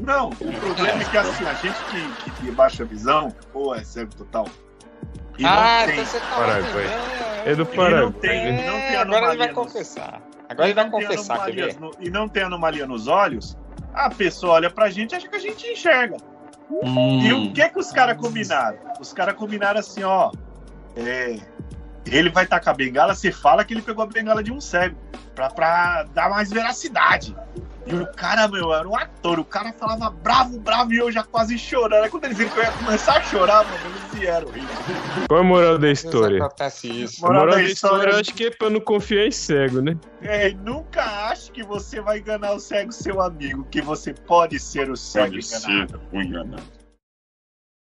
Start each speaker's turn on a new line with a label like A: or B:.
A: Não, o problema é que assim, a gente que, que tem baixa visão, pô, é cego total. E
B: ah,
A: não tem,
B: então você tá
C: Paraguai. É do
A: e não
C: Paraguai.
A: tem, e não tem
B: É, agora ele vai confessar. Agora ele vai confessar, quer ver?
A: no- e não tem anomalia nos olhos, a pessoa olha pra gente e acha que a gente enxerga. E o que que os caras combinaram? Os caras combinaram assim, ó. é, ele vai tacar a bengala, você fala que ele pegou a bengala de um cego. Pra, pra dar mais veracidade. E o cara, meu, era um ator. O cara falava bravo, bravo, e eu já quase chorando. Aí quando eles viram que eu ia começar a chorar, mano, eles vieram.
C: Qual é a moral da história?
B: acontece isso.
C: A
A: Moral
C: moral
A: da
C: da história,
A: história-
C: eu acho que é pra não confiar em cego, né?
A: É, e nunca ache que você vai enganar o cego, seu amigo, que você pode ser o cego
D: Pode ser
A: enganado.
D: o enganado.